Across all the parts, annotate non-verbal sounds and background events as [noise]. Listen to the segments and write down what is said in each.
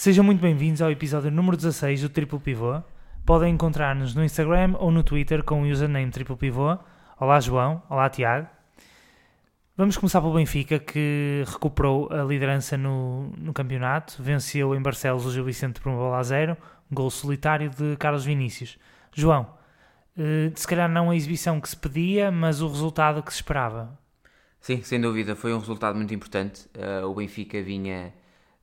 Sejam muito bem-vindos ao episódio número 16 do Triplo Pivô. Podem encontrar-nos no Instagram ou no Twitter com o username Triplo Pivô. Olá João, olá Tiago. Vamos começar pelo Benfica, que recuperou a liderança no, no campeonato, venceu em Barcelos o Gil Vicente por uma bola a zero, um gol solitário de Carlos Vinícius. João, eh, se calhar não a exibição que se pedia, mas o resultado que se esperava. Sim, sem dúvida, foi um resultado muito importante. Uh, o Benfica vinha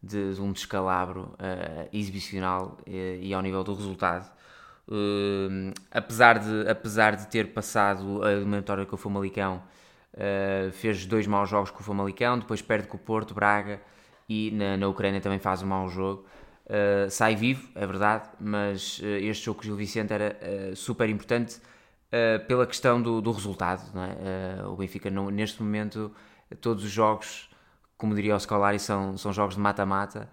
de, de um descalabro uh, exibicional uh, e ao nível do resultado. Uh, apesar, de, apesar de ter passado a eliminatória com o Famalicão, fez dois maus jogos com o Famalicão, depois perde com o Porto, Braga e na, na Ucrânia também faz um mau jogo. sai vivo, é verdade, mas este jogo com o Gil Vicente era super importante pela questão do, do resultado. É? o Benfica, não, neste momento, todos os jogos como diria o Scolari, são, são jogos de mata-mata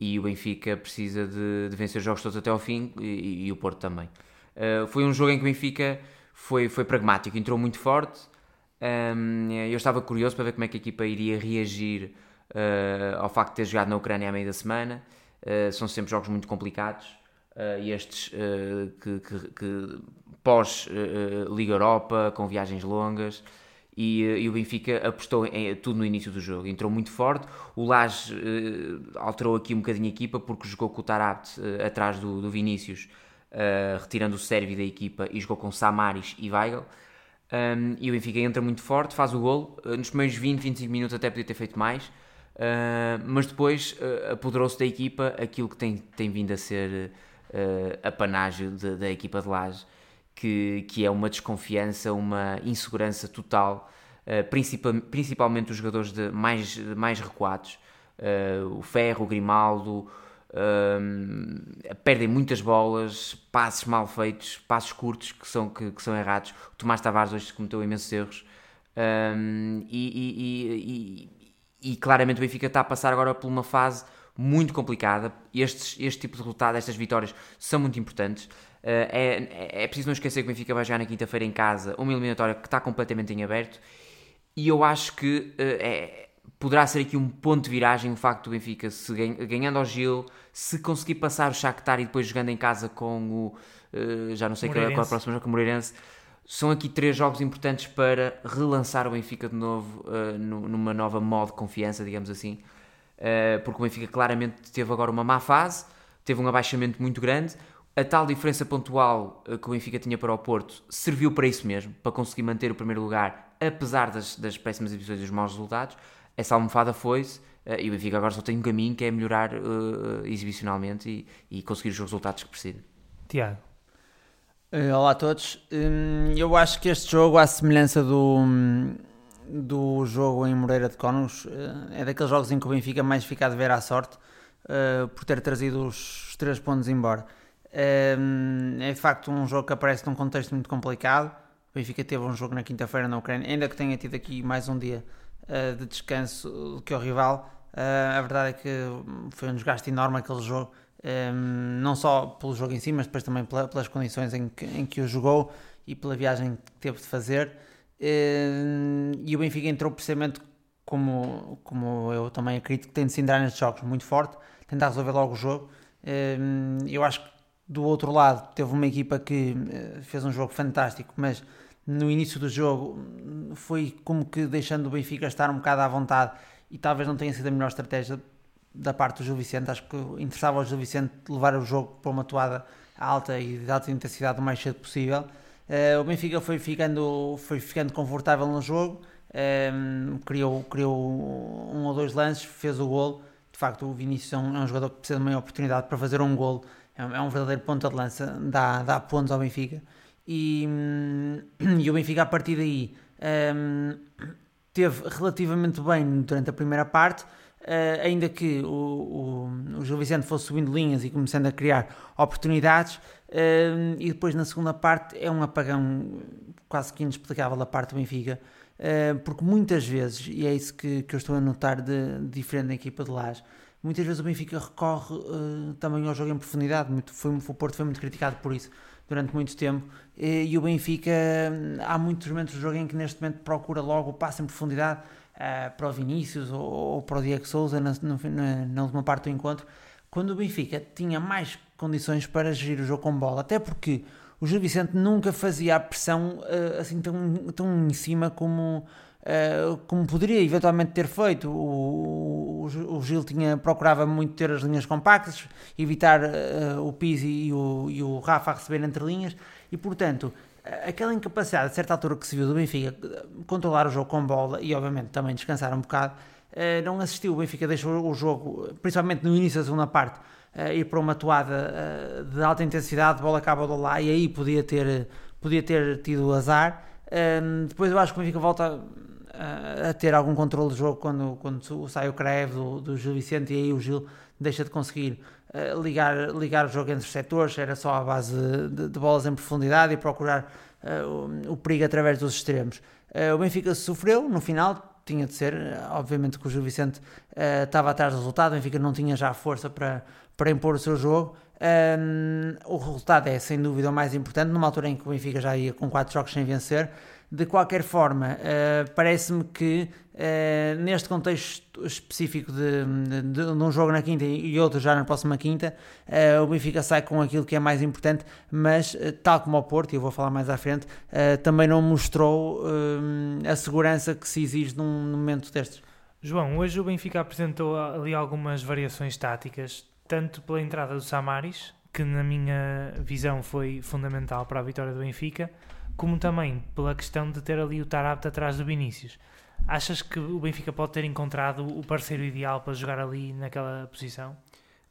e o Benfica precisa de, de, vencer os jogos todos até ao fim e, e o Porto também. Uh, foi um jogo em que o Benfica foi, foi pragmático, entrou muito forte. Um, eu estava curioso para ver como é que a equipa iria reagir uh, ao facto de ter jogado na Ucrânia à meia da semana. Uh, são sempre jogos muito complicados. e estes que, que, que pós-Liga Europa, com viagens longas e, eh, e, o Benfica apostou em, tudo no início do jogo. Entrou muito forte. O Lage uh, alterou aqui um bocadinho a equipa porque jogou com o Tarabt uh, atrás do, do Vinícius, uh, retirando o Sérvio da equipa e jogou com Samaris e Weigl. Um, e o Benfica entra muito forte, faz o gol. nos primeiros 20, 25 minutos até podia ter feito mais. mas depois apoderou-se da equipa aquilo que tem, tem vindo a ser a panagem da equipa de Lage que, que é uma desconfiança, uma insegurança total, principal, principalmente os jogadores de mais, mais recuados, uh, o Ferro, o Grimaldo, uh, perdem muitas bolas, passes mal feitos, passos curtos que são, que, que são errados. O Tomás Tavares hoje cometeu imensos erros. Um, e, e, e, e, claramente o Benfica está a passar agora por uma fase muito complicada. Estes, este tipo de resultado, estas vitórias, são muito importantes. Eh, é, é preciso não esquecer que o Benfica vai jogar na quinta-feira em casa uma eliminatória que está completamente em aberto e eu acho que eh, é, poderá ser aqui um ponto de viragem o facto do Benfica, se ganhando ao Gil, se conseguir passar o Shakhtar e depois jogando em casa com o, eh, já não sei qual é, qual é a próxima jogo, com o Moreirense, são aqui três jogos importantes para relançar o Benfica de novo numa nova modo de confiança, digamos assim, porque o Benfica claramente teve agora uma má fase, teve um abaixamento muito grande, a tal diferença pontual eh, que o Benfica tinha para o Porto serviu para isso mesmo, para conseguir manter o primeiro lugar, apesar das, das péssimas exibições e dos maus resultados. Essa almofada foi-se uh, e o Benfica agora só tem um caminho que é melhorar uh, exibicionalmente e, e, conseguir os resultados que precisa. Tiago. Uh, olá a todos. Um, eu acho que este jogo, à semelhança do, do jogo em Moreira de Cónus, é daqueles jogos em que o Benfica mais fica a dever à sorte por ter trazido os três pontos embora. É de facto um jogo que aparece num contexto muito complicado. O Benfica teve um jogo na quinta-feira na Ucrânia, ainda que tenha tido aqui mais um dia uh, de descanso do que o rival. Uh, a verdade é que foi um desgaste enorme aquele jogo, um, não só pelo jogo em si, mas depois também pelas condições em que, em que o jogou e pela viagem que teve de fazer. E o Benfica entrou precisamente como, como eu também acredito que tem de se entrar nestes jogos muito forte, tentar resolver logo o jogo. eu acho que do outro lado, teve uma equipa que eh, fez um jogo fantástico, mas no início do jogo foi como que deixando o Benfica estar um bocado à vontade e talvez não tenha sido a melhor estratégia da parte do Gil Vicente. Acho que interessava ao Gil Vicente levar o jogo para uma toada alta e de alta intensidade o mais cedo possível. Uh, o Benfica foi ficando, foi ficando confortável no jogo, uh, criou, criou um ou dois lances, fez o gol. De facto, o Vinícius é um, é um jogador que precisa de uma oportunidade para fazer um gol é, é um verdadeiro ponta de lança, dá, dá pontos ao Benfica. E, hum, [clears throat] e o Benfica, a partir daí, um, teve relativamente bem durante a primeira parte, uh, ainda que o, o, o Gil Vicente fosse subindo linhas e começando a criar oportunidades, uh, e depois na segunda parte é um apagão quase que inexplicável da parte do Benfica, uh, porque muitas vezes, e é isso que, que eu estou a notar de, de diferente na equipa de Laje, muitas vezes o Benfica recorre uh, também ao jogo em profundidade. Muito, foi, o Porto foi muito criticado por isso durante muito tempo. E, e o Benfica, há muitos momentos do jogo em que neste momento procura logo o passo em profundidade uh, para o Vinícius ou, ou, para o Diego Souza na, na, na, última parte do encontro, quando o Benfica tinha mais condições para gerir o jogo com bola, até porque o Gil Vicente nunca fazia a pressão uh, assim tão, tão em cima como, como poderia eventualmente ter feito. O, o, o, Gil tinha, procurava muito ter as linhas compactas, evitar uh, o Pizzi e o, e o Rafa a receber entre linhas, e portanto aquela incapacidade a certa altura que se viu do Benfica controlar o jogo com bola e obviamente também descansar um bocado, não assistiu. O Benfica deixou o jogo, principalmente no início da segunda parte, uh, ir para uma toada uh, de alta intensidade, bola acaba lá e aí podia ter, podia ter tido azar. Uh, depois eu acho que o Benfica volta a, ter algum controle do jogo quando, quando sai o Creve do, do Gil Vicente e aí o Gil deixa de conseguir uh, ligar, ligar o jogo entre os setores, era só a base de, de bolas em profundidade e procurar uh, o, o, perigo através dos extremos. Uh, o Benfica sofreu no final, tinha de ser, obviamente que o Gil Vicente estava atrás do resultado, o Benfica não tinha já força para, para impor o seu jogo. Um, o resultado é sem dúvida o mais importante, numa altura em que o Benfica já ia com 4 jogos sem vencer. De qualquer forma, uh, parece-me que uh, neste contexto específico de, de, de, um jogo na quinta e outro já na próxima quinta, uh, o Benfica sai com aquilo que é mais importante, mas tal como o Porto, e eu vou falar mais à frente, também não mostrou a segurança que se exige num, num momento destes. João, hoje o Benfica apresentou ali algumas variações táticas tanto pela entrada do Samaris, que na minha visão foi fundamental para a vitória do Benfica, como também pela questão de ter ali o Tarapte atrás do Vinícius. Achas que o Benfica pode ter encontrado o parceiro ideal para jogar ali naquela posição?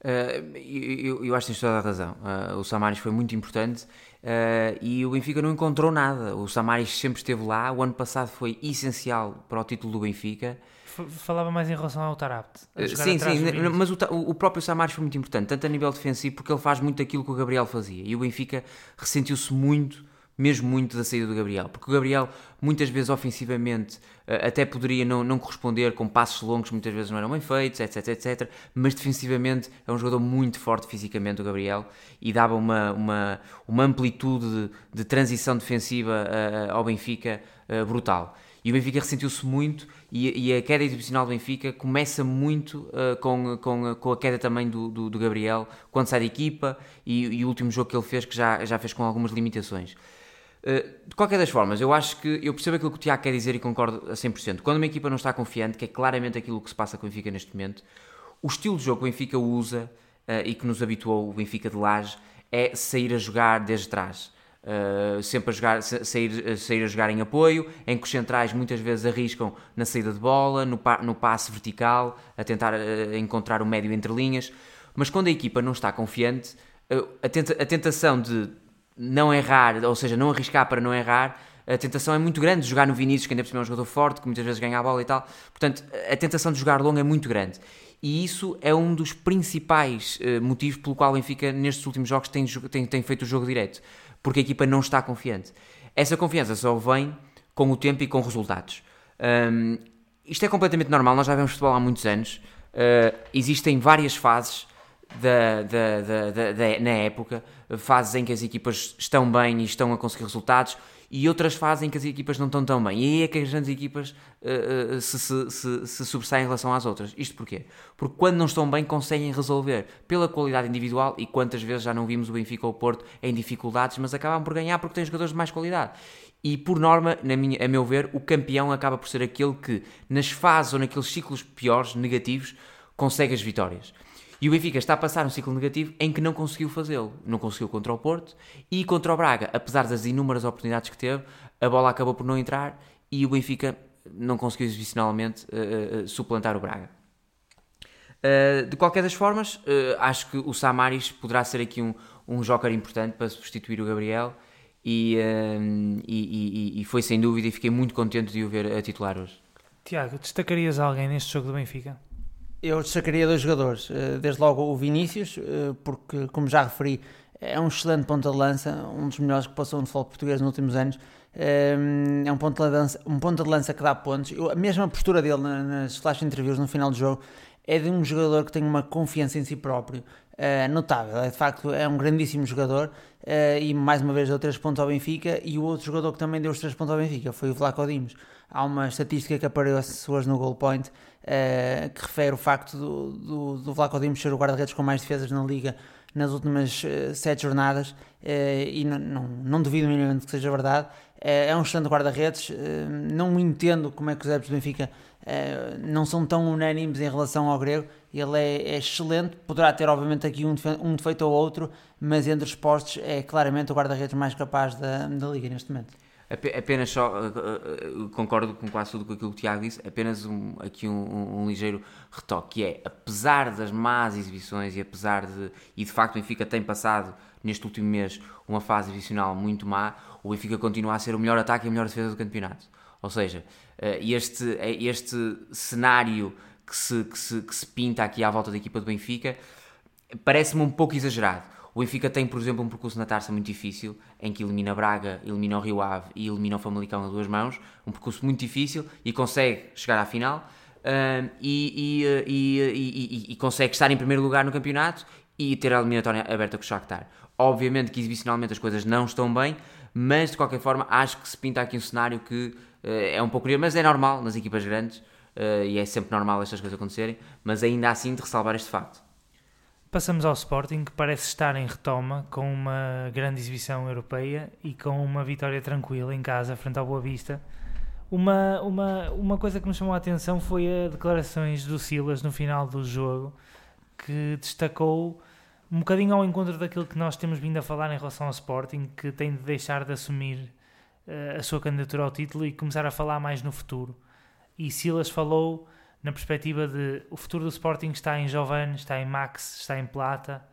Uh, eu, eu, acho que tens toda a razão. Uh, o Samaris foi muito importante uh, e o Benfica não encontrou nada. O Samaris sempre esteve lá. O ano passado foi essencial para o título do Benfica falava mais em relação ao Tarapt. Sim, sim, mas o, o próprio Samaris foi muito importante, tanto a nível defensivo, porque ele faz muito aquilo que o Gabriel fazia. E o Benfica ressentiu-se muito, mesmo muito, da saída do Gabriel. Porque o Gabriel, muitas vezes ofensivamente, eh, até poderia não, não corresponder com passos longos, muitas vezes não eram bem feitos, etc, etc. Mas defensivamente é um jogador muito forte fisicamente, o Gabriel, e dava uma, uma, uma amplitude de, de transição defensiva uh, ao Benfica uh, brutal. E o Benfica ressentiu-se muito e, e, a queda exibicional do Benfica começa muito uh, com, com, com a queda também do, do, do Gabriel quando sai da equipa e, e, o último jogo que ele fez que já, já fez com algumas limitações. Uh, de qualquer das formas, eu acho que eu percebo aquilo que o Tiago quer dizer e concordo a 100%. Quando uma equipa não está confiante, que é claramente aquilo que se passa com o Benfica neste momento, o estilo de jogo que o Benfica usa uh, e que nos habituou o Benfica de Laje é sair a jogar desde trás Uh, sempre a jogar, sair, sair a jogar em apoio, em que os centrais muitas vezes arriscam na saída de bola, no, pa, no passe vertical, a tentar uh, encontrar o médio entre linhas, mas quando a equipa não está confiante, uh, a, tenta, a tentação de não errar, ou seja, não arriscar para não errar, a tentação é muito grande de jogar no Vinícius, que ainda por cima é um jogador forte, que muitas vezes ganha a bola e tal. Portanto, a tentação de jogar longo é muito grande. E isso é um dos principais uh, motivos pelo qual o Benfica, nestes últimos jogos, tem, tem, tem feito o jogo direto porque a equipa não está confiante. Essa confiança só vem com o tempo e com resultados. Um, isto é completamente normal, nós já vemos futebol há muitos anos. Uh, existem várias fases da, da, da, da, na época, fases em que as equipas estão bem e estão a conseguir resultados, e outras fases em que as equipas não estão tão bem. E aí é que as grandes equipas uh, se, se, se, se, sobressaem em relação às outras. Isto porquê? Porque quando não estão bem conseguem resolver pela qualidade individual e quantas vezes já não vimos o Benfica ou o Porto em dificuldades, mas acabam por ganhar porque têm jogadores de mais qualidade. E por norma, na minha, a meu ver, o campeão acaba por ser aquele que nas fases ou naqueles ciclos piores, negativos, consegue as vitórias. E o Benfica está a passar um ciclo negativo em que não conseguiu fazê-lo. Não conseguiu contra o Porto e contra o Braga, apesar das inúmeras oportunidades que teve, a bola acabou por não entrar e o Benfica não conseguiu exibicionalmente uh, uh, suplantar o Braga. Uh, de qualquer das formas, acho que o Samaris poderá ser aqui um, um joker importante para substituir o Gabriel e, e, e, e foi sem dúvida e fiquei muito contente de o ver a titular hoje. Tiago, destacarias alguém neste jogo do Benfica? Eu destacaria dois jogadores, eh, desde logo o Vinícius, eh, porque, como já referi, é um excelente ponta de lança, um dos melhores que passou no futebol português nos últimos anos. Eh, é um ponta de lança, um ponta de lança que dá pontos. A mesma postura dele nas flash interviews no final do jogo é de um jogador que tem uma confiança em si próprio notável. É, de facto, é um grandíssimo jogador e mais uma vez deu 3 pontos ao Benfica. E o outro jogador que também deu os 3 pontos ao Benfica foi o Vlaco Dimos. Há uma estatística que apareceu hoje no Goal Point uh, que refere o facto do, do, do Vlaco Dimos ser o guarda-redes com mais defesas na Liga nas últimas uh, sete jornadas, e não, não, não duvido minimamente que seja verdade. é um excelente guarda-redes, não entendo como é que os adeptos do Benfica não são tão unânimes em relação ao grego, ele é, é, excelente, poderá ter obviamente aqui um, um defeito ou outro, mas entre os postos é claramente o guarda-redes mais capaz da, da Liga neste momento. Apenas só, uh, uh, concordo com quase tudo aquilo que o Tiago disse, apenas um, aqui um, um, um, ligeiro retoque, que é, apesar das más exibições e apesar de, e de facto o Benfica tem passado neste último mês uma fase exibicional muito má, o Benfica continua a ser o melhor ataque e a melhor defesa do campeonato. Ou seja, este, este cenário que se, que se, que se pinta aqui à volta da equipa do Benfica parece-me um pouco exagerado. O Benfica tem, por exemplo, um percurso na taça muito difícil, em que elimina Braga, elimina o Rio Ave e elimina o Famalicão a duas mãos. Um percurso muito difícil e consegue chegar à final uh, e, e, e, e, consegue estar em primeiro lugar no campeonato e ter a eliminatória aberta com o Shakhtar. Obviamente que exibicionalmente as coisas não estão bem, mas de qualquer forma acho que se pinta aqui um cenário que uh, é um pouco... Mas é normal nas equipas grandes uh, e é sempre normal estas coisas acontecerem, mas ainda assim de ressalvar este facto. Passamos ao Sporting, que parece estar em retoma, com uma grande exibição europeia e com uma vitória tranquila em casa, frente ao Boa Vista. Uma, uma, uma coisa que me chamou a atenção foi as declarações do Silas no final do jogo, que destacou um bocadinho ao encontro daquilo que nós temos vindo a falar em relação ao Sporting, que tem de deixar de assumir uh, a sua candidatura ao título e começar a falar mais no futuro e Silas falou na perspectiva de o futuro do Sporting está em Giovanni, está em Max, está em Plata.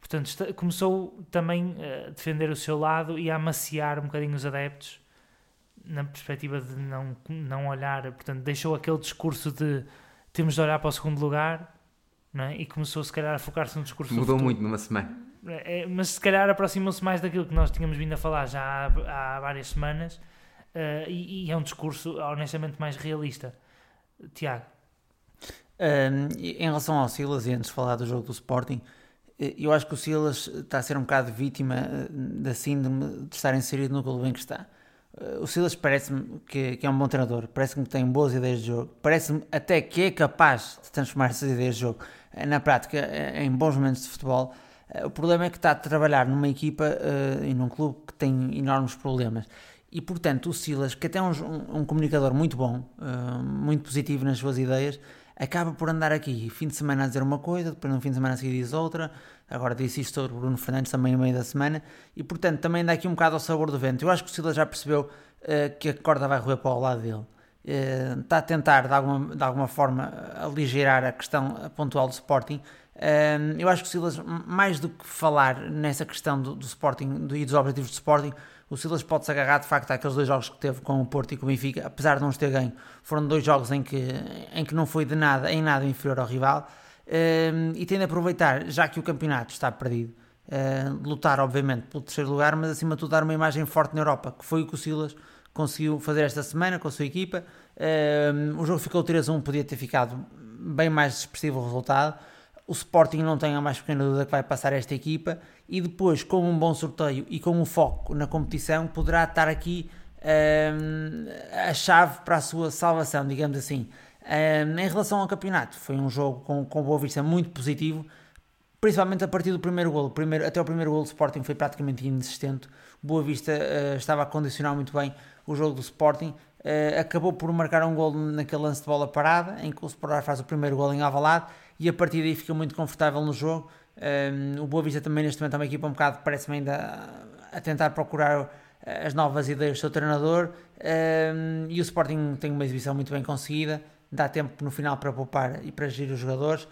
Portanto, está, começou também a defender o seu lado e a amaciar um bocadinho os adeptos na perspectiva de não, não olhar, portanto, deixou aquele discurso de temos de olhar para o segundo lugar é? e começou se calhar a focar-se no discurso Mudou muito numa semana. É, é, mas se calhar aproximou-se mais daquilo que nós tínhamos vindo a falar já há, há várias semanas uh, e, e, é um discurso honestamente mais realista. Tiago. Um, em relação ao Silas, e antes de falar do jogo do Sporting, eh, eu acho que o Silas está a ser um bocado vítima eh, da síndrome de estar inserido no clube em que está. O Silas parece-me que, que, é um bom treinador, parece-me que tem boas ideias de jogo, parece-me até que é capaz de transformar essas ideias de jogo na prática em bons momentos de futebol. O problema é que está a trabalhar numa equipa uh, e num clube que tem enormes problemas. E portanto, o Silas, que até é um, um, comunicador muito bom, uh, muito positivo nas suas ideias, acaba por andar aqui fim de semana a dizer uma coisa, depois no fim de semana a seguir diz outra. Agora disse isto sobre Bruno Fernandes também no meio da semana. E portanto, também anda aqui um bocado ao sabor do vento. Eu acho que o Silas já percebeu uh, que a corda vai roer para o lado dele. Uh, está a tentar de alguma, de alguma forma aligerar a questão pontual do Sporting. eu acho que o Silas, mais do que falar nessa questão do, do Sporting do, e dos objetivos do Sporting, o Silas pode-se agarrar de facto àqueles dois jogos que teve com o Porto e com o Benfica, apesar de não os ter ganho, foram dois jogos em que, em que não foi de nada, em nada inferior ao rival, uh, e tem de aproveitar, já que o campeonato está perdido, uh, lutar obviamente pelo terceiro lugar, mas acima de tudo dar uma imagem forte na Europa, que foi o que o Silas conseguiu fazer esta semana com a sua equipa. Uh, o jogo ficou 3-1, podia ter ficado bem mais expressivo o resultado. O Sporting não tem a mais pequena dúvida que vai passar esta equipa e depois, com um bom sorteio e com um foco na competição, poderá estar aqui um, a chave para a sua salvação, digamos assim. Um, em relação ao campeonato, foi um jogo com, com boa vista muito positivo, principalmente a partir do primeiro golo. Primeiro, até o primeiro golo do Sporting foi praticamente inexistente. Boa Vista uh, estava a condicionar muito bem o jogo do Sporting. Uh, acabou por marcar um golo naquele lance de bola parada, em que o Sporting faz o primeiro golo em Avalado e a partir daí fica muito confortável no jogo. Um, o Boa Vista também neste momento é uma equipa um bocado, parece-me ainda a tentar procurar as novas ideias do seu treinador. Um, e o Sporting tem uma exibição muito bem conseguida, dá tempo no final para poupar e para gerir os jogadores,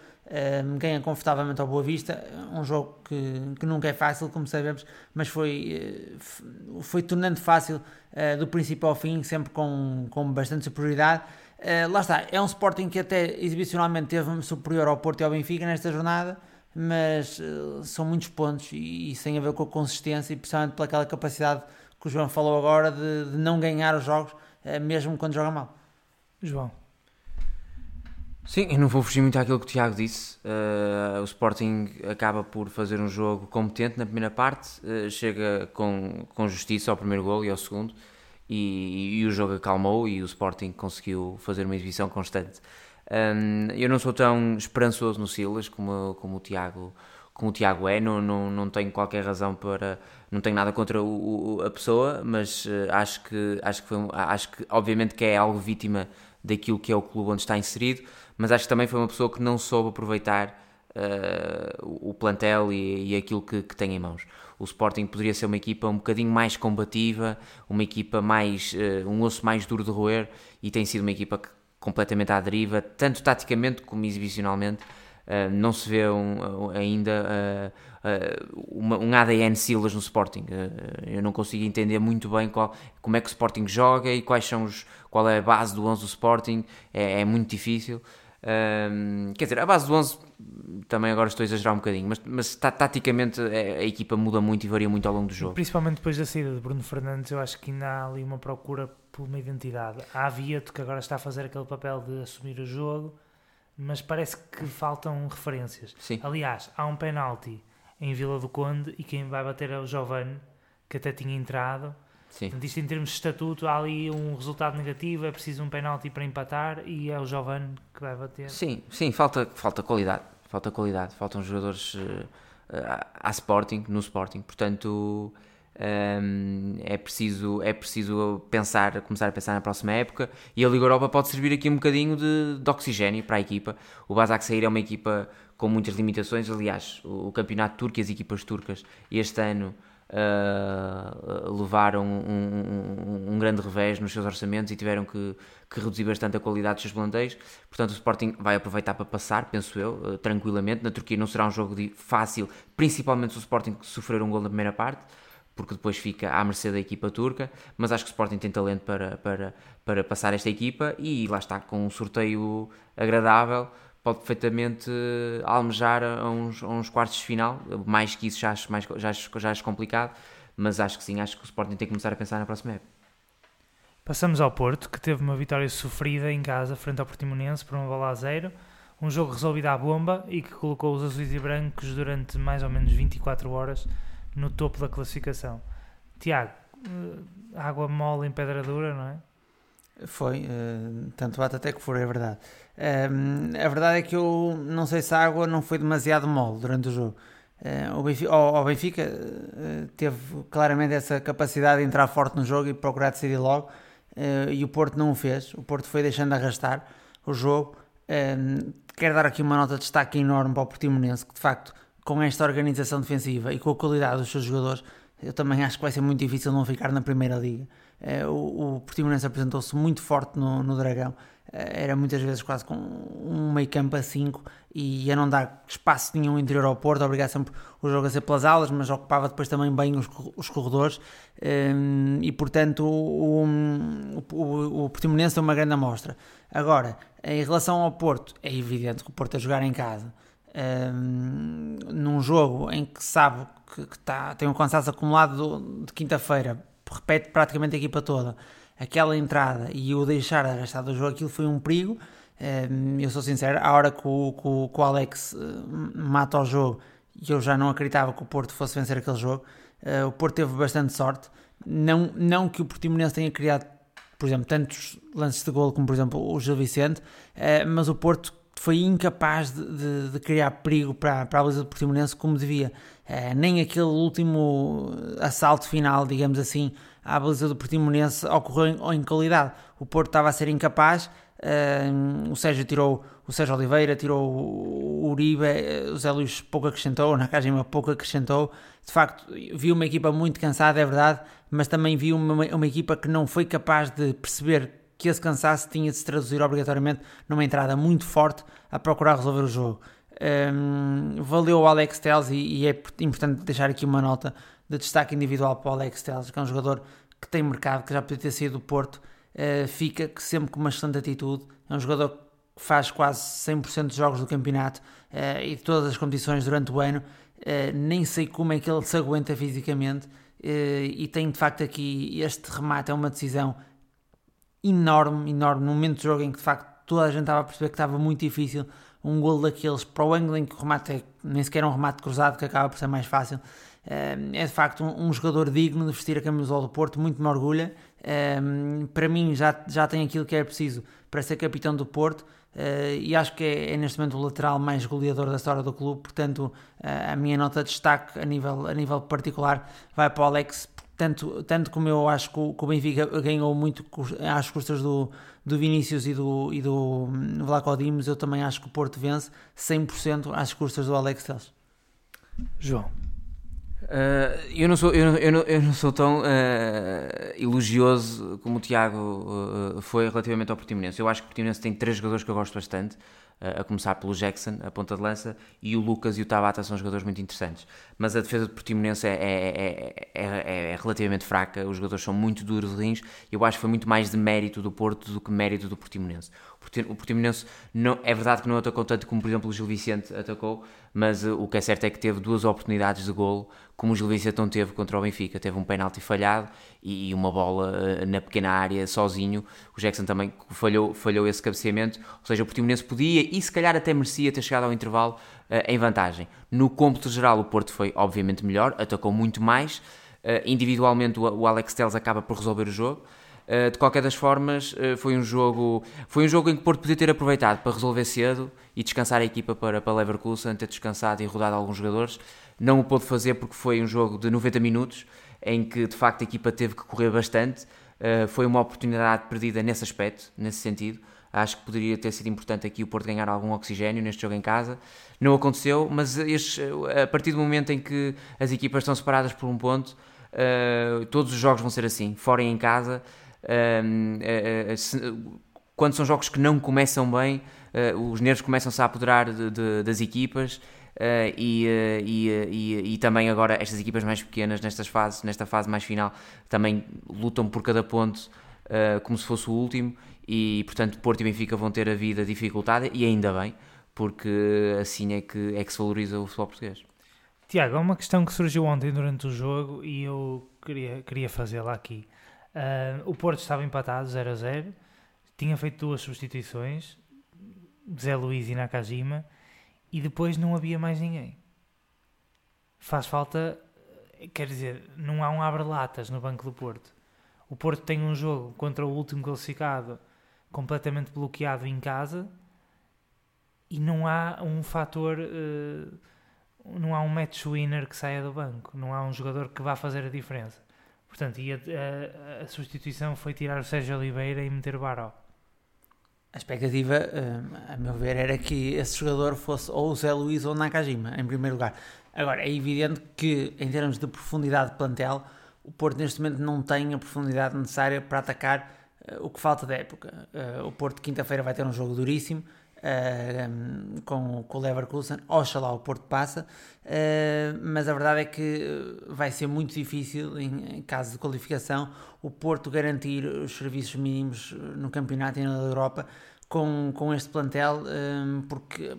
um, ganha confortavelmente ao Boa Vista, um jogo que, que nunca é fácil, como sabemos, mas foi, eh, foi tornando fácil uh, do princípio ao fim, sempre com, com bastante superioridade. Uh, lá está, é um Sporting que até exibicionalmente teve superior ao Porto e ao Benfica nesta jornada, mas uh, são muitos pontos e isso tem a ver com a consistência e principalmente pelaquela capacidade que o João falou agora de, de não ganhar os jogos, uh, mesmo quando joga mal. João. Sim, eu não vou fugir muito àquilo que o Tiago disse. Uh, o Sporting acaba por fazer um jogo competente na primeira parte, chega com, com justiça ao primeiro gol e ao segundo e, e, o jogo acalmou e o Sporting conseguiu fazer uma exibição constante. Um, eu não sou tão esperançoso no Silas como, como o Tiago como o Tiago é, não, não, não tenho qualquer razão para. Não tenho nada contra o, o, a pessoa, mas uh, acho, que, acho, que foi, acho que, obviamente, que é algo vítima daquilo que é o clube onde está inserido, mas acho que também foi uma pessoa que não soube aproveitar uh, o plantel e, e aquilo que, que, tem em mãos. O Sporting poderia ser uma equipa um bocadinho mais combativa, uma equipa mais. Uh, um osso mais duro de roer, e tem sido uma equipa que, completamente à deriva, tanto taticamente como exibicionalmente. Uh, não se vê um, ainda uh, uh, um ADN Silas no Sporting. eu não consigo entender muito bem qual, como é que o Sporting joga e quais são os, qual é a base do 11 do Sporting. É, é muito difícil. Quer dizer, a base do 11 também agora estou a exagerar um bocadinho, mas, mas taticamente a, a, equipa muda muito e varia muito ao longo do jogo. Principalmente depois da saída de Bruno Fernandes, eu acho que ainda há ali uma procura por uma identidade. Há Vieto que agora está a fazer aquele papel de assumir o jogo mas parece que faltam referências. Sim. Aliás, há um penalti em Vila do Conde e quem vai bater é o Giovanni, que até tinha entrado. Sim. Portanto, isto em termos de estatuto, há ali um resultado negativo, é preciso um penalti para empatar e é o Giovanni que vai bater. Sim, sim, falta, falta qualidade. Falta qualidade. Faltam jogadores uh, uh, à Sporting, no Sporting. Portanto, um, é, preciso, é preciso pensar, começar a pensar na próxima época e a Liga Europa pode servir aqui um bocadinho de, de oxigênio para a equipa. O Basak Sair é uma equipa com muitas limitações, aliás, o, o campeonato turco e as equipas turcas este ano uh, levaram um, um, um, grande revés nos seus orçamentos e tiveram que, que, reduzir bastante a qualidade dos seus plantéis. Portanto, o Sporting vai aproveitar para passar, penso eu, uh, tranquilamente. Na Turquia não será um jogo fácil, principalmente se o Sporting sofrer um gol na primeira parte porque depois fica à mercê da equipa turca, mas acho que o Sporting tem talento para, para, para passar esta equipa e lá está, com um sorteio agradável, pode perfeitamente almejar a uns, a uns quartos de final, mais que isso já acho, mais, já, acho, já acho complicado, mas acho que sim, acho que o Sporting tem que começar a pensar na próxima época. Passamos ao Porto, que teve uma vitória sofrida em casa frente ao Portimonense por uma bola a zero, um jogo resolvido à bomba e que colocou os azuis e brancos durante mais ou menos 24 horas no topo da classificação. Tiago, eh, água mole em pedra dura, não é? Foi, uh, tanto bate até que for, é verdade. Uh, a verdade é que eu não sei se a água não foi demasiado mole durante o jogo. Uh, o Benfica, Benfica teve claramente essa capacidade de entrar forte no jogo e procurar decidir logo, e o Porto não o fez. O Porto foi deixando arrastar o jogo. quero dar aqui uma nota de destaque enorme para o Portimonense, que de facto com esta organização defensiva e com a qualidade dos seus jogadores, eu também acho que vai ser muito difícil não ficar na Primeira Liga. Eh, o, o Portimonense apresentou-se muito forte no, no Dragão, eh, era muitas vezes quase com um meio campo a 5 e a não dar espaço nenhum interior ao Porto, obrigar sempre o jogo a ser pelas alas, mas ocupava depois também bem os, os corredores ehm, e portanto o, o, o Portimonense deu uma grande amostra. Agora, em relação ao Porto, é evidente que o Porto a jogar em casa um, num jogo em que sabe que, que tá, tem um cansaço acumulado de quinta-feira, repete praticamente a equipa toda, aquela entrada e o deixar arrastar do jogo, aquilo foi um perigo. Um, eu sou sincero, a hora que o, que o, Alex uh, mata o jogo, eu já não acreditava que o Porto fosse vencer aquele jogo. Uh, o Porto teve bastante sorte. Não, não que o Portimonense tenha criado, por exemplo, tantos lances de gol como, por exemplo, o Gil Vicente, uh, mas o Porto foi incapaz de, de, de, criar perigo para, para a baliza do Portimonense como devia. Uh, nem aquele último assalto final, digamos assim, à baliza do Portimonense ocorreu em, em qualidade. O Porto estava a ser incapaz, uh, o Sérgio tirou, o Sérgio Oliveira tirou o Uribe, eh, o Zé Luís pouco acrescentou, [laughs] o Nakajima pouco acrescentou. De facto, vi uma equipa muito cansada, é verdade, mas também vi uma, uma equipa que não foi capaz de perceber que esse cansaço tinha de se traduzir obrigatoriamente numa entrada muito forte a procurar resolver o jogo. Um, valeu o Alex Telles e, e, é importante deixar aqui uma nota de destaque individual para o Alex Telles, que é um jogador que tem mercado, que já podia ter sido do Porto, uh, fica sempre com uma excelente atitude, é um jogador que faz quase 100% de jogos do campeonato uh, e de todas as competições durante o ano, uh, nem sei como é que ele se aguenta fisicamente e tem de facto aqui este remate, é uma decisão enorme, enorme, num momento de jogo em que de facto toda a gente estava a perceber que estava muito difícil, um gol daqueles para o ângulo em que o remate é nem sequer é um remate cruzado, que acaba por ser mais fácil. Eh, é de facto um, jogador digno de vestir a camisola do Porto, muito me orgulha. Eh, para mim, já, já tem aquilo que é preciso para ser capitão do Porto. uh, e acho que é, é, neste momento o lateral mais goleador da história do clube, portanto uh, a minha nota de destaque a nível, a nível particular vai para o Alex, tanto, tanto como eu acho que o Benfica ganhou muito às custas do, do Vinícius e do, e do hum, Vlaco Dimos, eu também acho que o Porto vence 100% às custas do Alex Telles. João. Uh, eu, não sou, eu, não, eu, não, eu não sou tão uh, elogioso como o Tiago uh, foi relativamente ao Portimonense. Eu acho que o Portimonense tem três jogadores que eu gosto bastante a começar pelo Jackson, a ponta de lança, e o Lucas e o Tabata são jogadores muito interessantes. Mas a defesa do Portimonense é, é, é, é, relativamente fraca, os jogadores são muito duros de rins, eu acho que foi muito mais de mérito do Porto do que mérito do Portimonense. O Portimonense não, é verdade que não atacou tanto como, por exemplo, o Gil Vicente atacou, mas o que é certo é que teve duas oportunidades de golo, como o Gil Vicente não teve contra o Benfica. Teve um penalti falhado e uma bola na pequena área sozinho. O Jackson também falhou, falhou esse cabeceamento, ou seja, o Portimonense podia e se calhar até merecia ter chegado ao intervalo uh, em vantagem. No cômputo geral, o Porto foi obviamente melhor, atacou muito mais. Uh, individualmente, o, o Alex Telles acaba por resolver o jogo. Uh, de qualquer das formas, foi um jogo foi um jogo em que o Porto podia ter aproveitado para resolver cedo e descansar a equipa para, para Leverkusen, ter descansado e rodado alguns jogadores. Não o pôde fazer porque foi um jogo de 90 minutos em que de facto a equipa teve que correr bastante. foi uma oportunidade perdida nesse aspecto, nesse sentido. Acho que poderia ter sido importante aqui o Porto ganhar algum oxigênio neste jogo em casa. Não aconteceu, mas estes, a partir do momento em que as equipas estão separadas por um ponto, uh, todos os jogos vão ser assim, fora e em casa. Uh, uh, se, quando são jogos que não começam bem, os nervos começam-se a apoderar de, de, das equipas. E, e, e, e, também agora estas equipas mais pequenas nestas fases, nesta fase mais final também lutam por cada ponto como se fosse o último e portanto Porto e Benfica vão ter a vida dificultada e ainda bem, porque assim é que, é que se valoriza o futebol português. Tiago, há uma questão que surgiu ontem durante o jogo e eu queria, queria fazê-la aqui. Uh, o Porto estava empatado 0 a 0, tinha feito duas substituições, Zé Luiz e Nakajima, e depois não havia mais ninguém. Faz falta, quer dizer, não há um abre-latas no banco do Porto. O Porto tem um jogo contra o último classificado completamente bloqueado em casa e não há um fator, uh, não há um match winner que saia do banco, não há um jogador que vá fazer a diferença. Portanto, a, a, a substituição foi tirar o Sérgio Oliveira e meter o Baró. A expectativa, eh, a meu ver, era que esse jogador fosse ou o Zé Luís ou o Nakajima, em primeiro lugar. Agora, é evidente que, em termos de profundidade de plantel, o Porto neste momento não tem a profundidade necessária para atacar uh, o que falta da época. Uh, o Porto quinta-feira vai ter um jogo duríssimo uh, com, com o Leverkusen, oxalá o Porto passa, mas a verdade é que vai ser muito difícil, em, em, caso de qualificação, o Porto garantir os serviços mínimos no campeonato e na Europa com, com este plantel, porque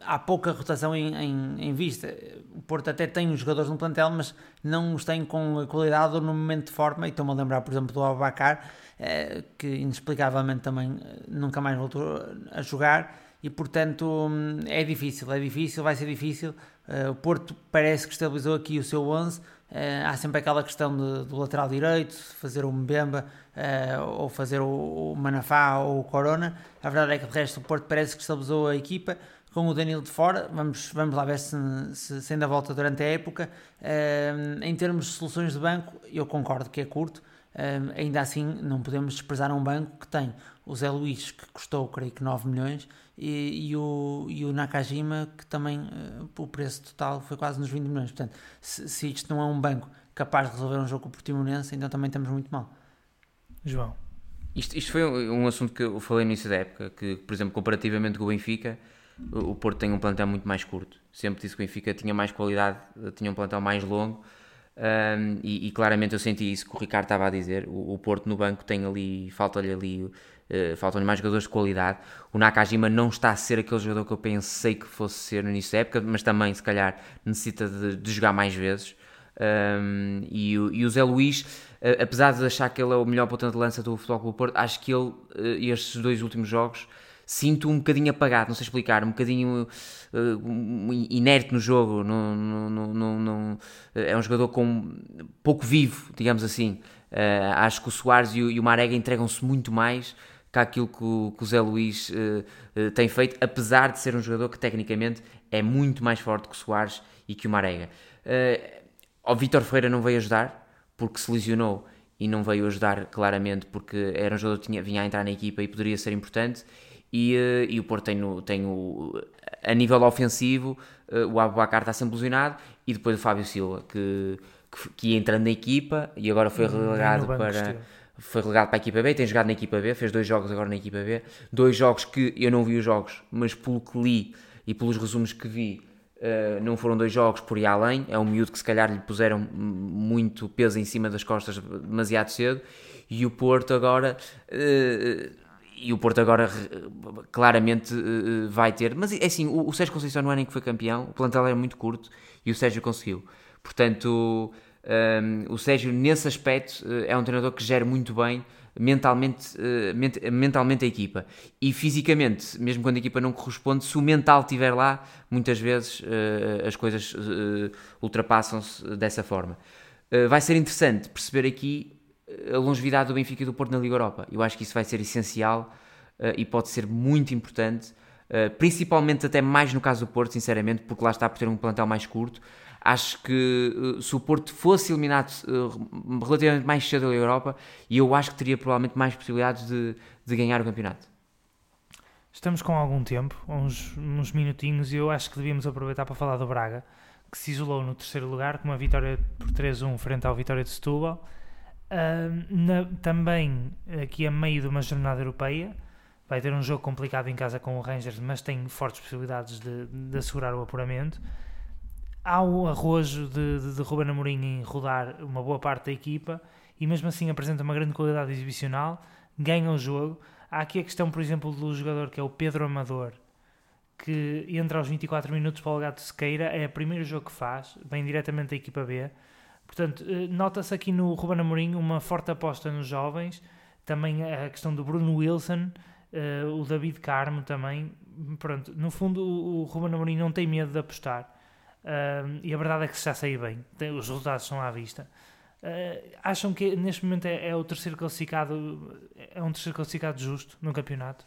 há pouca rotação em, em, em, vista. O Porto até tem os jogadores no plantel, mas não os tem com qualidade ou no momento de forma. E estou-me a lembrar, por exemplo, do Abacar, eh, que inexplicavelmente também eh, nunca mais voltou a jogar. E portanto hum, é difícil, é difícil, vai ser difícil. Eh, o Porto parece que estabilizou aqui o seu 11. há sempre aquela questão de, do lateral direito, fazer o Mbemba ou fazer o, o Manafá ou o Corona. A verdade é que de resto o Porto parece que estabilizou a equipa com o Danilo de fora. Vamos, vamos lá ver se, se, se ainda volta durante a época. Em termos de soluções de banco, eu concordo que é curto. Uh, ainda assim, não podemos desprezar um banco que tem o Zé Luís, que custou, creio que 9 milhões, e, e o, e o Nakajima, que também uh, o preço total foi quase nos 20 milhões. Portanto, se, se isto não é um banco capaz de resolver um jogo com o Portimonense, então também estamos muito mal. João. Isto, isto foi um assunto que eu falei no início da época, que, por exemplo, comparativamente com o Benfica, o Porto tem um plantel muito mais curto. Sempre disse que o Benfica tinha mais qualidade, tinha um plantel mais longo. Um, e, e, claramente eu senti isso que o Ricardo estava a dizer. O, o Porto no banco tem ali, falta-lhe ali, uh, faltam-lhe mais jogadores de qualidade. O Nakajima não está a ser aquele jogador que eu pensei que fosse ser no início da época, mas também, se calhar, necessita de, de jogar mais vezes. Um, e, e o Zé Luís, uh, apesar de achar que ele é o melhor ponta de lança do Futebol Clube Porto, acho que ele, uh, estes dois últimos jogos, sinto um bocadinho apagado, não sei explicar, um bocadinho uh, inerte no jogo, não, não, não, é um jogador com pouco vivo, digamos assim. Uh, acho que o Soares e o, e o Marega entregam-se muito mais que aquilo que o, que o Zé Luís uh, uh, tem feito, apesar de ser um jogador que tecnicamente é muito mais forte que o Soares e que o Marega. Uh, o Vitor Ferreira não veio ajudar, porque se lesionou e não veio ajudar claramente porque era um jogador que tinha, vinha a entrar na equipa e poderia ser importante. E, e o Porto tem, no, tem o, a nível ofensivo, o Abubacar está sempre lesionado e depois o Fábio Silva que, que, que ia entrando na equipa e agora foi relegado para foi relegado para a equipa B, tem jogado na equipa B, fez dois jogos agora na equipa B, dois jogos que eu não vi os jogos, mas pelo que li e pelos resumos que vi, uh, não foram dois jogos por ir além, é um miúdo que se calhar lhe puseram muito peso em cima das costas demasiado cedo, e o Porto agora... Uh, e o Porto agora claramente uh, vai ter, mas é assim, o, o Sérgio Conceição no ano em que foi campeão, o plantel era muito curto e o Sérgio conseguiu. Portanto, um, o Sérgio, nesse aspecto, uh, é um treinador que gera muito bem mentalmente, ment mentalmente a equipa. E fisicamente, mesmo quando a equipa não corresponde, se o mental estiver lá, muitas vezes uh, as coisas ultrapassam-se dessa forma. vai ser interessante perceber aqui a longevidade do Benfica e do Porto na Liga Europa. Eu acho que isso vai ser essencial e pode ser muito importante. principalmente até mais no caso do Porto, sinceramente, porque lá está por ter um plantel mais curto, Acho que uh, se o Porto fosse eliminado uh, relativamente mais cedo da Europa, eu acho que teria provavelmente mais possibilidades de, de ganhar o campeonato. Estamos com algum tempo, uns, uns minutinhos, e eu acho que devíamos aproveitar para falar do Braga, que se isolou no terceiro lugar com uma vitória por 3-1 frente ao Vitória de Setúbal. Uh, na, também aqui a meio de uma jornada europeia, vai ter um jogo complicado em casa com o Rangers, mas tem fortes possibilidades de, de assegurar o apuramento há o arrojo de, de, de Ruben Amorim em rodar uma boa parte da equipa e mesmo assim apresenta uma grande qualidade exibicional, ganha o jogo. Há aqui a questão, por exemplo, do jogador que é o Pedro Amador, que entra aos 24 minutos para o Gato Sequeira, é o primeiro jogo que faz, vem diretamente da equipa B. Portanto, eh, nota-se aqui no Ruben Amorim uma forte aposta nos jovens, também a questão do Bruno Wilson, uh, o David Carmo também. Pronto, no fundo, o Ruben Amorim não tem medo de apostar Uh, e a verdade é que já saiu bem, tem, os resultados são à vista. Uh, acham que neste momento é, é, o terceiro classificado, é um terceiro classificado justo no campeonato?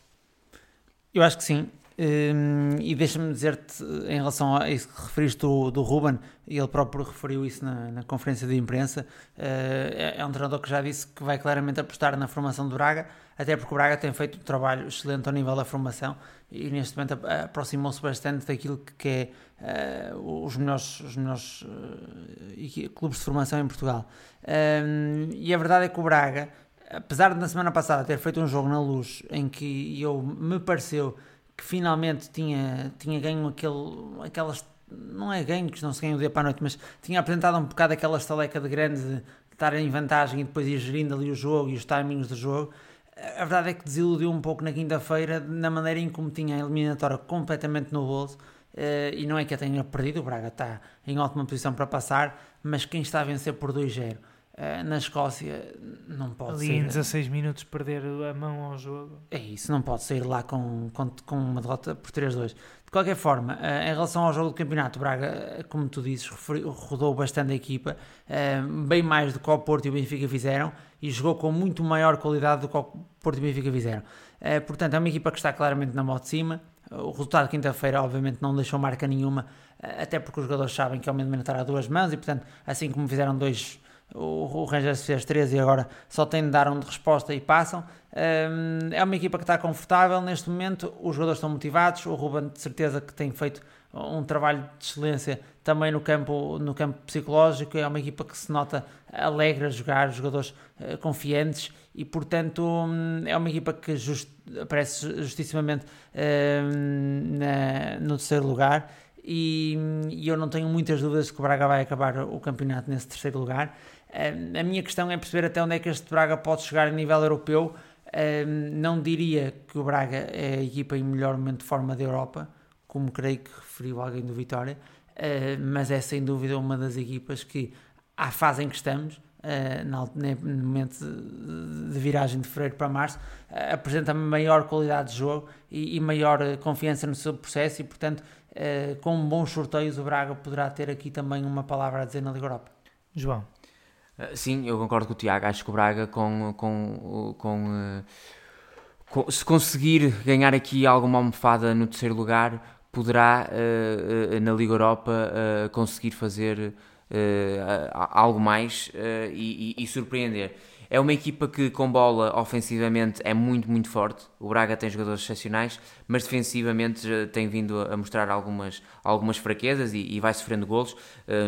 Eu acho que sim. Um, e deixa-me dizer-te, em relação a isso que referiste do, do Ruben, ele próprio referiu isso na, na conferência de imprensa. Uh, é, é, um treinador que já disse que vai claramente apostar na formação do Braga, até porque o Braga tem feito um trabalho excelente ao nível da formação e neste momento aproximou-se bastante daquilo que é uh, os melhores, os melhores uh, clubes de formação em Portugal. Um, e a verdade é que o Braga, apesar de na semana passada ter feito um jogo na luz em que eu me pareceu que finalmente tinha, tinha ganho aquele, aquelas. Não é ganho, que não se ganha o dia para a noite, mas tinha apresentado um bocado aquela estaleca de grande de estar em vantagem e depois ir gerindo ali o jogo e os timings do jogo. A verdade é que desiludiu um pouco na quinta-feira na maneira em como tinha a eliminatória completamente no bolso. Uh, e não é que a tenha perdido, o Braga está em ótima posição para passar, mas quem está a vencer por 2-0 Uh, na Escócia não pode Ali sair. em 16 minutos perder a mão ao jogo. É isso, não pode sair lá com, com, com uma derrota por 3-2. De qualquer forma, uh, em relação ao jogo do campeonato, Braga, uh, como tu dizes, rodou bastante a equipa, bem mais do que o Porto e o Benfica fizeram, e jogou com muito maior qualidade do que o Porto e o Benfica fizeram. portanto, é uma equipa que está claramente na moto de cima. O resultado de quinta-feira, obviamente, não deixou marca nenhuma, até porque os jogadores sabem que é uma eliminatória a duas mãos, e portanto, assim como fizeram dois o, o Rangers fez 13 e agora só tem de dar um de resposta e passam. Um, é uma equipa que está confortável neste momento, os jogadores estão motivados, o Ruben de certeza que tem feito um trabalho de excelência também no campo, no campo psicológico, é uma equipa que se nota alegre a jogar, jogadores uh, confiantes. E portanto um, é uma equipa que just, aparece justissimamente um, na, no terceiro lugar e, e, eu não tenho muitas dúvidas que o Braga vai acabar o campeonato nesse terceiro lugar. Um, a minha questão é perceber até onde é que este Braga pode chegar a nível europeu. Um, não diria que o Braga é a equipa em melhor momento de forma da Europa, como creio que referiu alguém do Vitória, uh, mas é sem dúvida uma das equipas que, à fase em que estamos, no momento de viragem de fevereiro para março, apresenta maior qualidade de jogo e maior confiança no seu processo e, portanto, uh, com bons sorteios, o Braga poderá ter aqui também uma palavra a dizer na Liga Europa. João. Uh, sim, eu concordo com o Tiago. Acho que o Braga, com, com, com, uh, se conseguir ganhar aqui alguma almofada no terceiro lugar, poderá na Liga Europa conseguir fazer algo mais e, e, e, surpreender. É uma equipa que com bola ofensivamente é muito, muito forte. O Braga tem jogadores excepcionais, mas defensivamente tem vindo a mostrar algumas, algumas fraquezas e, e vai sofrendo golos.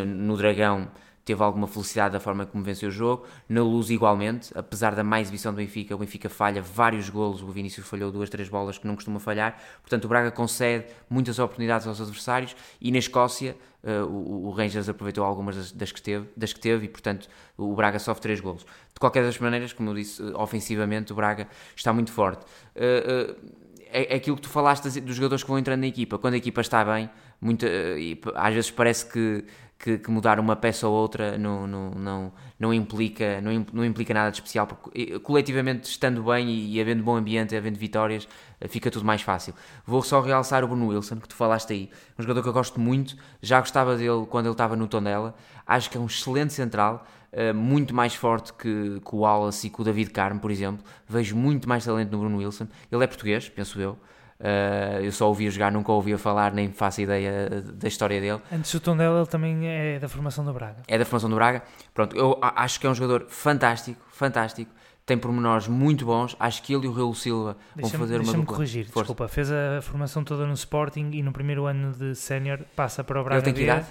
no Dragão teve alguma felicidade da forma como venceu o jogo. Na Luz, igualmente, apesar da má exibição do Benfica, o Benfica falha vários golos. O Vinícius falhou duas, três bolas que não costuma falhar. Portanto, o Braga concede muitas oportunidades aos adversários. E na Escócia, uh, o, o, Rangers aproveitou algumas das, das, que teve, das que teve e, portanto, o Braga sofre três golos. De qualquer das maneiras, como eu disse, ofensivamente, o Braga está muito forte. Uh, uh, é aquilo que tu falaste dos jogadores que vão entrando na equipa. Quando a equipa está bem, muita, às vezes parece que que, que, mudar uma peça ou outra não, não, não, não, implica, não, não implica nada de especial, porque coletivamente estando bem e, e havendo bom ambiente, havendo vitórias, eh, fica tudo mais fácil. Vou só realçar o Bruno Wilson, que tu falaste aí, um jogador que eu gosto muito, já gostava dele quando ele estava no Tondela, acho que é um excelente central, eh, muito mais forte que, que o Wallace e que o David Carmo, por exemplo, vejo muito mais talento no Bruno Wilson, ele é português, penso eu, Uh, eu só ouvia jogar, nunca ouvia falar, nem faço ideia da história dele. Antes do Tondela, ele também é da formação do Braga. É da formação do Braga. Pronto, eu acho que é um jogador fantástico, fantástico. Tem pormenores muito bons. Acho que ele e o Raul Silva vão fazer uma dupla. corrigir, Força. desculpa. Fez a formação toda no Sporting e no primeiro ano de sénior passa para o Braga. Ele tem que idade?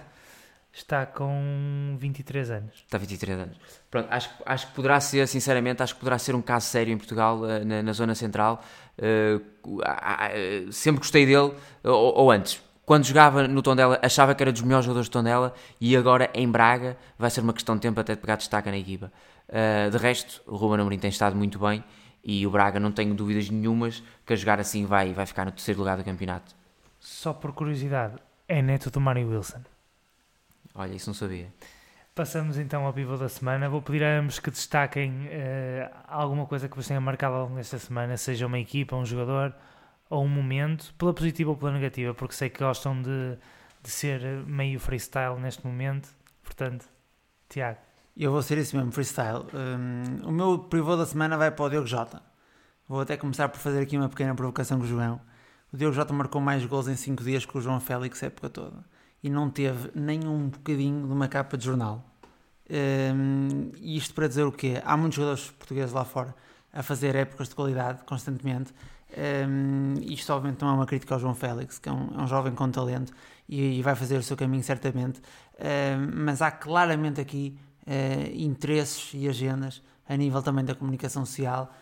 Está com 23 anos. Está 23 anos. Pronto, acho, acho que poderá ser, sinceramente, acho que poderá ser um caso sério em Portugal, uh, na, na, zona central. Uh, uh, sempre gostei dele, ou, ou, antes, quando jogava no Tondela, achava que era dos melhores jogadores do Tondela e agora em Braga vai ser uma questão de tempo até de pegar destaque na equipa. de resto, o Ruben Amorim tem estado muito bem e o Braga, não tenho dúvidas nenhumas que a jogar assim vai, vai ficar no terceiro lugar do campeonato. Só por curiosidade, é neto do Mário Wilson. Olha, isso não sabia. Passamos então ao pivô da semana. Vou pedir a ambos que destaquem uh, alguma coisa que vos tenha marcado ao longo desta semana, seja uma equipa, um jogador ou um momento, pela positiva ou pela negativa, porque sei que gostam de, de ser meio freestyle neste momento. Portanto, Tiago. Eu vou ser isso mesmo, freestyle. Um, o meu pivô da semana vai para o Diogo Jota. Vou até começar por fazer aqui uma pequena provocação com o João. O Diogo Jota marcou mais gols em 5 dias que o João Félix a época toda e não teve nem um bocadinho de uma capa de jornal. Um, e isto para dizer o quê? Há muitos jogadores portugueses lá fora a fazer épocas de qualidade constantemente. Um, isto obviamente não é uma crítica ao João Félix, que é um, é um jovem com talento e, e, vai fazer o seu caminho certamente, um, mas há claramente aqui uh, interesses e agendas a nível também da comunicação social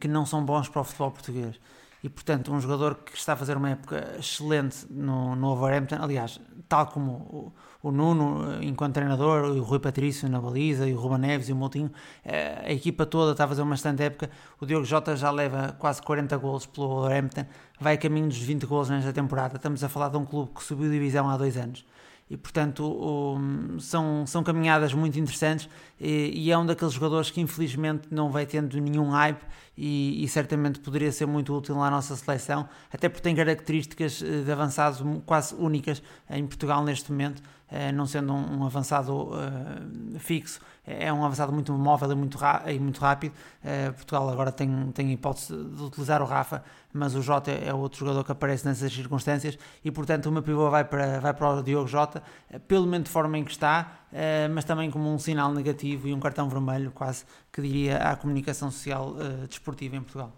que não são bons para o futebol português e portanto um jogador que está a fazer uma época excelente no, no Overhampton, aliás, tal como o, o Nuno eh, enquanto treinador, o Rui Patrício na baliza, e o Ruba Neves e o Moutinho, eh, a equipa toda está a fazer uma excelente época, o Diogo Jota já leva quase 40 golos pelo Overhampton, vai caminho dos 20 golos nesta temporada, estamos a falar de um clube que subiu divisão há dois anos e portanto um, são, são caminhadas muito interessantes e, e, é um daqueles jogadores que infelizmente não vai tendo nenhum hype e, e, certamente poderia ser muito útil na nossa seleção, até porque tem características eh, de avançados quase únicas em Portugal neste momento, não sendo um, avançado uh, fixo, é um avançado muito móvel e muito, e muito rápido. Uh, Portugal agora tem, tem hipótese de utilizar o Rafa, mas o Jota é outro jogador que aparece nessas circunstâncias e, portanto, o meu pivô vai para, vai para o Diogo Jota, pelo menos de forma em que está, mas também como um sinal negativo e um cartão vermelho, quase que diria, à comunicação social desportiva em Portugal.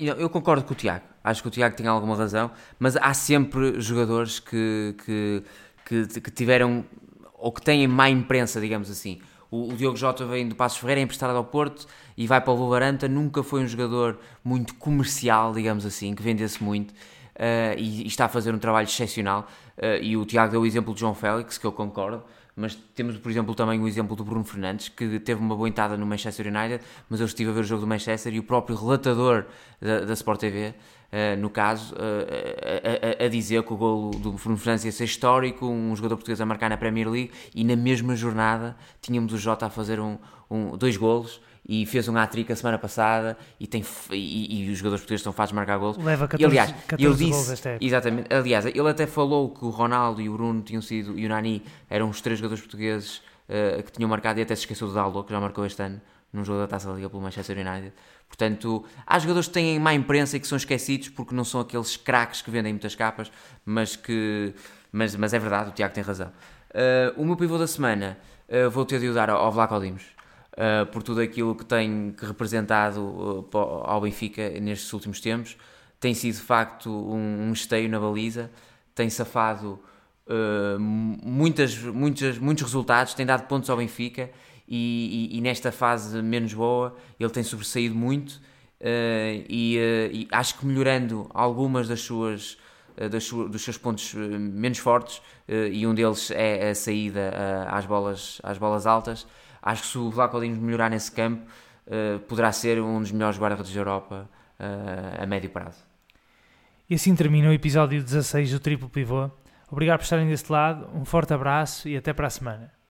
Eu concordo com o Tiago, acho que o Tiago tem alguma razão, mas há sempre jogadores que, que que, que tiveram ou que têm má imprensa, digamos assim. O, o Diogo Jota vem do Passos Ferreira, é emprestado ao Porto e vai para o Wolverhampton. Nunca foi um jogador muito comercial, digamos assim, que vendesse muito uh, e, e, está a fazer um trabalho excepcional. Uh, e o Tiago deu o exemplo de João Félix, que eu concordo. Mas temos, por exemplo, também o exemplo do Bruno Fernandes, que teve uma boa entrada no Manchester United, mas eu estive a ver o jogo do Manchester e o próprio relatador da, da Sport TV Uh, no caso, uh, a, a, a, dizer que o golo do Bruno Fernandes ia ser histórico, um jogador português a marcar na Premier League, e na mesma jornada tínhamos o Jota a fazer um, um dois golos e fez um hat-trick a semana passada e, tem, e, e, os jogadores portugueses estão fartos de marcar golos. Leva 14, e, aliás, 14 ele disse, Exatamente. Aliás, ele até falou que o Ronaldo e o Bruno tinham sido, e o Nani eram os três jogadores portugueses uh, que tinham marcado e até se esqueceu do Dallo, que já marcou este ano num jogo da Taça da Liga pelo Manchester United. Portanto, há jogadores que têm má imprensa e que são esquecidos porque não são aqueles craques que vendem muitas capas, mas que mas, mas é verdade, o Tiago tem razão. Uh, o meu pivô da semana uh, vou ter de o dar ao, ao Vlaco Dimos. Uh, por tudo aquilo que tem representado ao Benfica nestes últimos tempos. Tem sido de facto um, um esteio na baliza, tem safado muitas, muitas, muitos resultados, tem dado pontos ao Benfica e, e, e, nesta fase menos boa ele tem sobressaído muito uh, e, uh, e, acho que melhorando algumas das suas, uh, das dos seus pontos menos fortes e um deles é a saída às, bolas, às bolas altas acho que se o Vlaco melhorar nesse campo poderá ser um dos melhores guarda-redes da Europa a médio prazo. E assim termina o episódio 16 do Triplo Pivô. Obrigado por estarem deste lado um forte abraço e até para a semana